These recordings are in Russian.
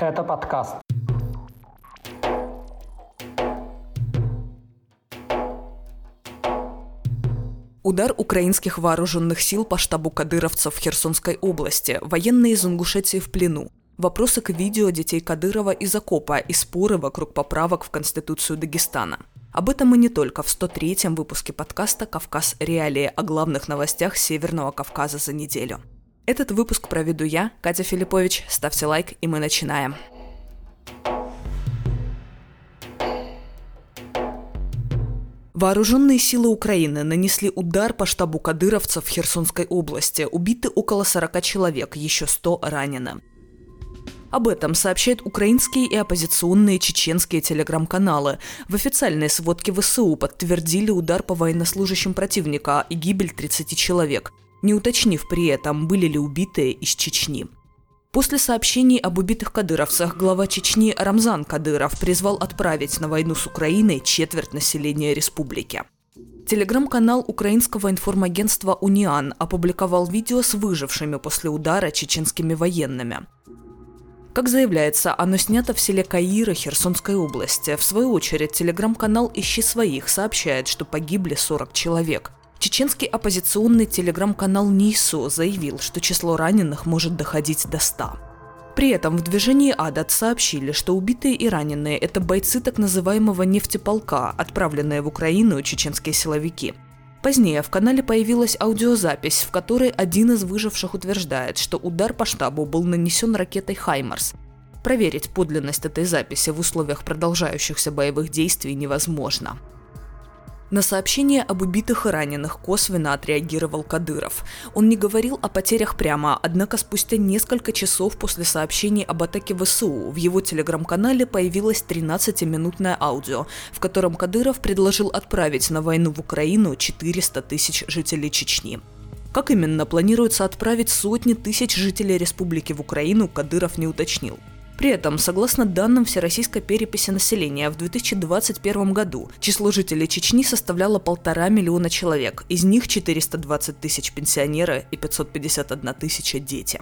Это подкаст. Удар украинских вооруженных сил по штабу кадыровцев в Херсонской области, военные из Ингушетии в плену, вопросы к видео детей Кадырова из окопа и споры вокруг поправок в Конституцию Дагестана. Об этом и не только в 103-м выпуске подкаста «Кавказ. Реалии» о главных новостях Северного Кавказа за неделю. Этот выпуск проведу я, Катя Филиппович. Ставьте лайк, и мы начинаем. Вооруженные силы Украины нанесли удар по штабу кадыровцев в Херсонской области. Убиты около 40 человек, еще 100 ранены. Об этом сообщают украинские и оппозиционные чеченские телеграм-каналы. В официальной сводке ВСУ подтвердили удар по военнослужащим противника и гибель 30 человек, не уточнив при этом, были ли убитые из Чечни. После сообщений об убитых кадыровцах глава Чечни Рамзан Кадыров призвал отправить на войну с Украиной четверть населения республики. Телеграм-канал украинского информагентства «Униан» опубликовал видео с выжившими после удара чеченскими военными. Как заявляется, оно снято в селе Каира Херсонской области. В свою очередь, телеграм-канал «Ищи своих» сообщает, что погибли 40 человек. Чеченский оппозиционный телеграм-канал НИСО заявил, что число раненых может доходить до 100. При этом в движении «Адат» сообщили, что убитые и раненые – это бойцы так называемого нефтеполка, отправленные в Украину чеченские силовики – Позднее в канале появилась аудиозапись, в которой один из выживших утверждает, что удар по штабу был нанесен ракетой «Хаймарс». Проверить подлинность этой записи в условиях продолжающихся боевых действий невозможно. На сообщение об убитых и раненых косвенно отреагировал Кадыров. Он не говорил о потерях прямо, однако спустя несколько часов после сообщений об атаке ВСУ в его телеграм-канале появилось 13-минутное аудио, в котором Кадыров предложил отправить на войну в Украину 400 тысяч жителей Чечни. Как именно планируется отправить сотни тысяч жителей республики в Украину, Кадыров не уточнил. При этом, согласно данным Всероссийской переписи населения, в 2021 году число жителей Чечни составляло полтора миллиона человек, из них 420 тысяч пенсионеры и 551 тысяча дети.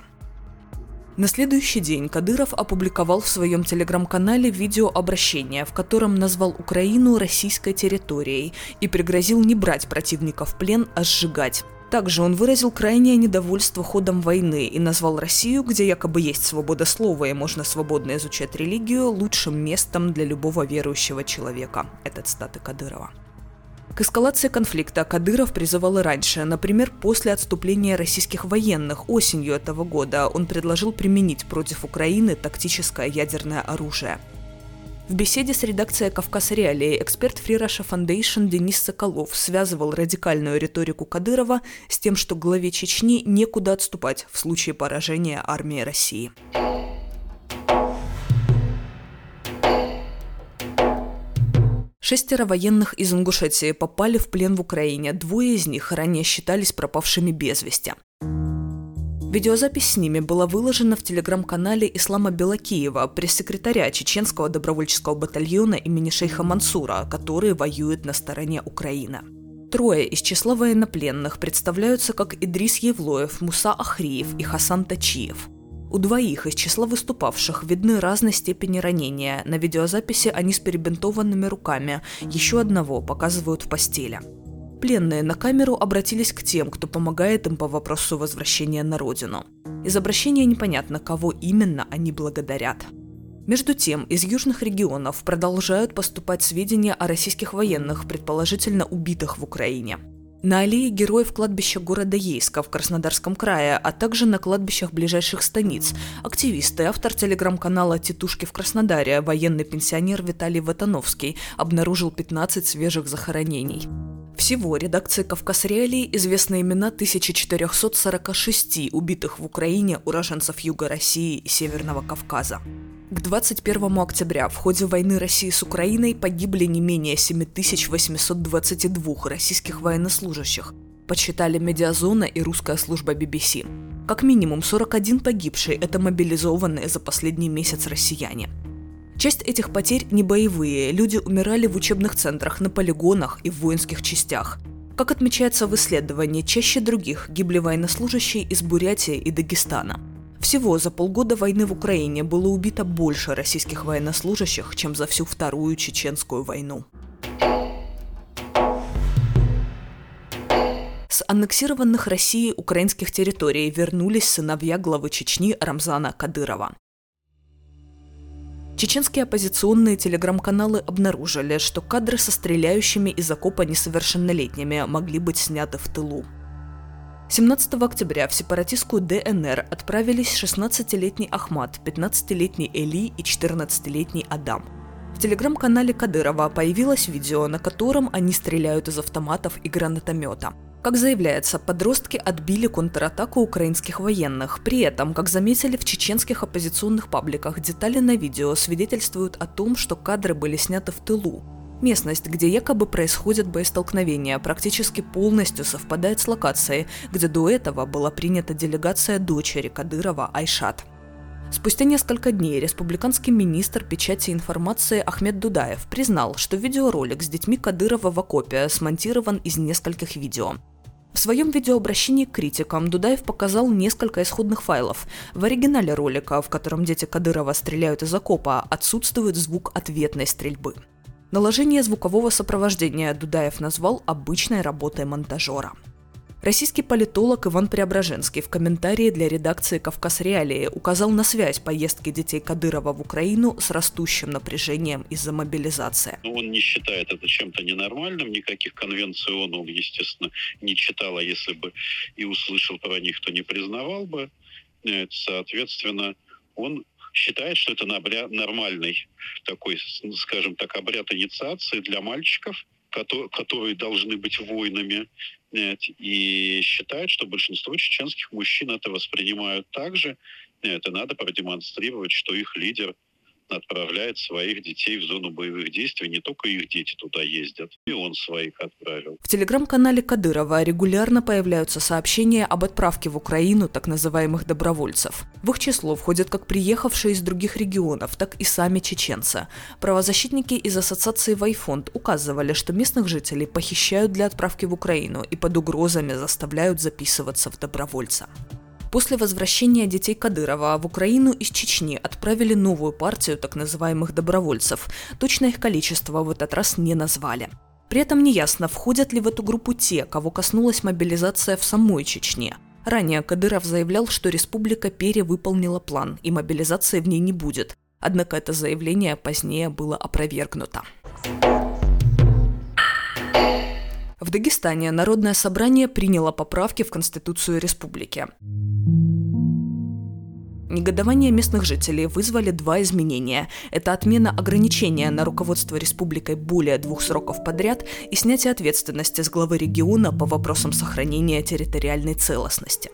На следующий день Кадыров опубликовал в своем телеграм-канале видеообращение, в котором назвал Украину российской территорией и пригрозил не брать противника в плен, а сжигать. Также он выразил крайнее недовольство ходом войны и назвал Россию, где якобы есть свобода слова и можно свободно изучать религию, лучшим местом для любого верующего человека. Это цитаты Кадырова. К эскалации конфликта Кадыров призывал и раньше. Например, после отступления российских военных осенью этого года он предложил применить против Украины тактическое ядерное оружие – в беседе с редакцией «Кавказ Реалии» эксперт Free Russia Денис Соколов связывал радикальную риторику Кадырова с тем, что главе Чечни некуда отступать в случае поражения армии России. Шестеро военных из Ингушетии попали в плен в Украине, двое из них ранее считались пропавшими без вести. Видеозапись с ними была выложена в телеграм-канале Ислама Белакиева, пресс-секретаря чеченского добровольческого батальона имени шейха Мансура, который воюет на стороне Украины. Трое из числа военнопленных представляются как Идрис Евлоев, Муса Ахриев и Хасан Тачиев. У двоих из числа выступавших видны разной степени ранения. На видеозаписи они с перебинтованными руками. Еще одного показывают в постели. Пленные на камеру обратились к тем, кто помогает им по вопросу возвращения на родину. Из обращения непонятно, кого именно они благодарят. Между тем, из южных регионов продолжают поступать сведения о российских военных, предположительно убитых в Украине. На аллее героев кладбища города Ейска в Краснодарском крае, а также на кладбищах ближайших станиц. Активисты, автор телеграм-канала «Титушки в Краснодаре», военный пенсионер Виталий Ватановский, обнаружил 15 свежих захоронений. Всего редакции «Кавказ Реалии» известны имена 1446 убитых в Украине уроженцев Юга России и Северного Кавказа. К 21 октября в ходе войны России с Украиной погибли не менее 7822 российских военнослужащих, подсчитали Медиазона и русская служба BBC. Как минимум 41 погибший – это мобилизованные за последний месяц россияне – Часть этих потерь не боевые, люди умирали в учебных центрах, на полигонах и в воинских частях. Как отмечается в исследовании, чаще других гибли военнослужащие из Бурятии и Дагестана. Всего за полгода войны в Украине было убито больше российских военнослужащих, чем за всю Вторую Чеченскую войну. С аннексированных Россией украинских территорий вернулись сыновья главы Чечни Рамзана Кадырова. Чеченские оппозиционные телеграм-каналы обнаружили, что кадры со стреляющими из окопа несовершеннолетними могли быть сняты в тылу. 17 октября в сепаратистскую ДНР отправились 16-летний Ахмат, 15-летний Эли и 14-летний Адам. В телеграм-канале Кадырова появилось видео, на котором они стреляют из автоматов и гранатомета – как заявляется, подростки отбили контратаку украинских военных. При этом, как заметили в чеченских оппозиционных пабликах, детали на видео свидетельствуют о том, что кадры были сняты в тылу. Местность, где якобы происходят боестолкновения, практически полностью совпадает с локацией, где до этого была принята делегация дочери Кадырова Айшат. Спустя несколько дней республиканский министр печати информации Ахмед Дудаев признал, что видеоролик с детьми Кадырова в окопе смонтирован из нескольких видео. В своем видеообращении к критикам Дудаев показал несколько исходных файлов. В оригинале ролика, в котором дети Кадырова стреляют из окопа, отсутствует звук ответной стрельбы. Наложение звукового сопровождения Дудаев назвал обычной работой монтажера. Российский политолог Иван Преображенский в комментарии для редакции «Кавказ Реалии» указал на связь поездки детей Кадырова в Украину с растущим напряжением из-за мобилизации. Ну, он не считает это чем-то ненормальным, никаких конвенций ООН он, естественно, не читал, а если бы и услышал про них, то не признавал бы. Э, соответственно, он считает, что это нормальный такой, скажем так, обряд инициации для мальчиков, которые должны быть воинами, и считает, что большинство чеченских мужчин это воспринимают так же. Это надо продемонстрировать, что их лидер отправляет своих детей в зону боевых действий. Не только их дети туда ездят, и он своих отправил. В телеграм-канале Кадырова регулярно появляются сообщения об отправке в Украину так называемых добровольцев. В их число входят как приехавшие из других регионов, так и сами чеченцы. Правозащитники из ассоциации Вайфонд указывали, что местных жителей похищают для отправки в Украину и под угрозами заставляют записываться в добровольца. После возвращения детей Кадырова в Украину из Чечни отправили новую партию так называемых добровольцев. Точное их количество в этот раз не назвали. При этом неясно, входят ли в эту группу те, кого коснулась мобилизация в самой Чечне. Ранее Кадыров заявлял, что республика перевыполнила план и мобилизации в ней не будет. Однако это заявление позднее было опровергнуто. В Дагестане Народное собрание приняло поправки в Конституцию республики. Негодование местных жителей вызвали два изменения. Это отмена ограничения на руководство республикой более двух сроков подряд и снятие ответственности с главы региона по вопросам сохранения территориальной целостности.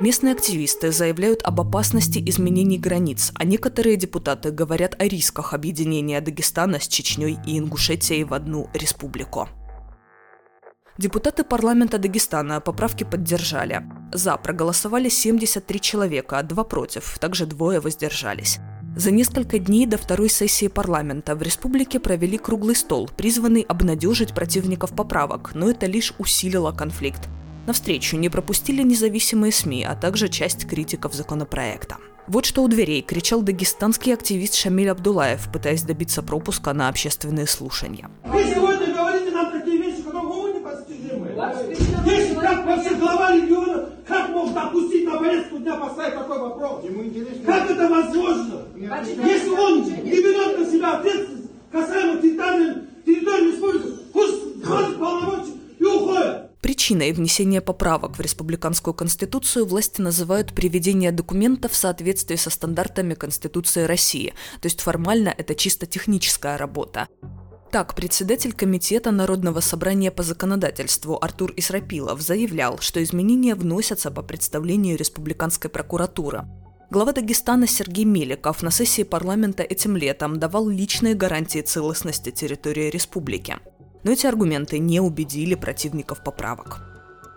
Местные активисты заявляют об опасности изменений границ, а некоторые депутаты говорят о рисках объединения Дагестана с Чечней и Ингушетией в одну республику. Депутаты парламента Дагестана поправки поддержали. За проголосовали 73 человека, два против, также двое воздержались. За несколько дней до второй сессии парламента в республике провели круглый стол, призванный обнадежить противников поправок, но это лишь усилило конфликт. На встречу не пропустили независимые СМИ, а также часть критиков законопроекта. Вот что у дверей кричал дагестанский активист Шамиль Абдулаев, пытаясь добиться пропуска на общественные слушания. Вы сегодня как вообще глава региона, как мог допустить на повестку дня поставить такой вопрос? Как это возможно? Если он не берет на себя ответственность касаемо территории, территории республики, пусть сходит полномочия и уходит. Причиной внесения поправок в республиканскую конституцию власти называют приведение документов в соответствии со стандартами Конституции России, то есть формально это чисто техническая работа. Так, председатель Комитета Народного собрания по законодательству Артур Исрапилов заявлял, что изменения вносятся по представлению Республиканской прокуратуры. Глава Дагестана Сергей Меликов на сессии парламента этим летом давал личные гарантии целостности территории республики. Но эти аргументы не убедили противников поправок.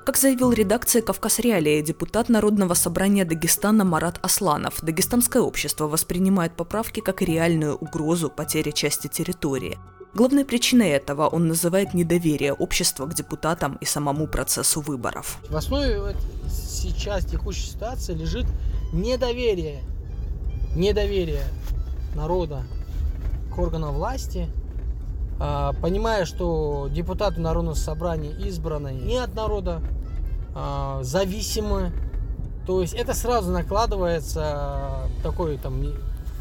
Как заявил редакция «Кавказ Реалии», депутат Народного собрания Дагестана Марат Асланов, дагестанское общество воспринимает поправки как реальную угрозу потери части территории. Главной причиной этого он называет недоверие общества к депутатам и самому процессу выборов. В основе сейчас текущей ситуации лежит недоверие, недоверие народа к органам власти, а, понимая, что депутаты Народного собрания избраны не от народа, а, зависимы. То есть это сразу накладывается такой там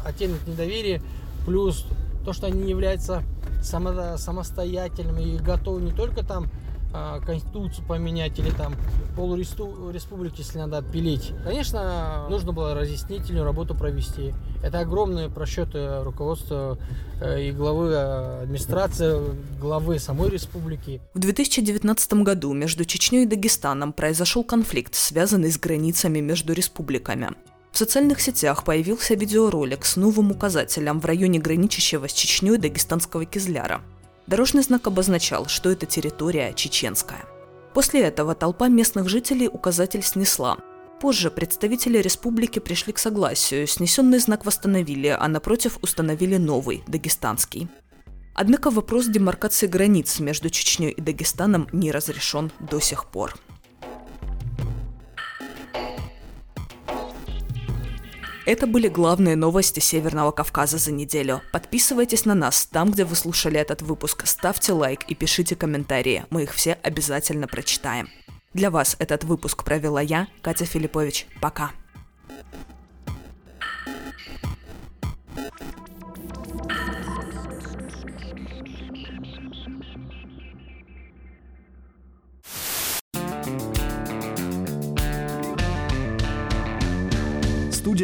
оттенок недоверия, плюс то, что они являются само, самостоятельными и готовы не только там а, конституцию поменять или там полуреспублики, если надо отпилить. Конечно, нужно было разъяснительную работу провести. Это огромные просчеты руководства э, и главы э, администрации, главы самой республики. В 2019 году между Чечней и Дагестаном произошел конфликт, связанный с границами между республиками. В социальных сетях появился видеоролик с новым указателем в районе граничащего с Чечней Дагестанского Кизляра – Дорожный знак обозначал, что это территория чеченская. После этого толпа местных жителей указатель снесла. Позже представители республики пришли к согласию, снесенный знак восстановили, а напротив установили новый, дагестанский. Однако вопрос демаркации границ между Чечней и Дагестаном не разрешен до сих пор. Это были главные новости Северного Кавказа за неделю. Подписывайтесь на нас там, где вы слушали этот выпуск, ставьте лайк и пишите комментарии. Мы их все обязательно прочитаем. Для вас этот выпуск провела я, Катя Филиппович. Пока.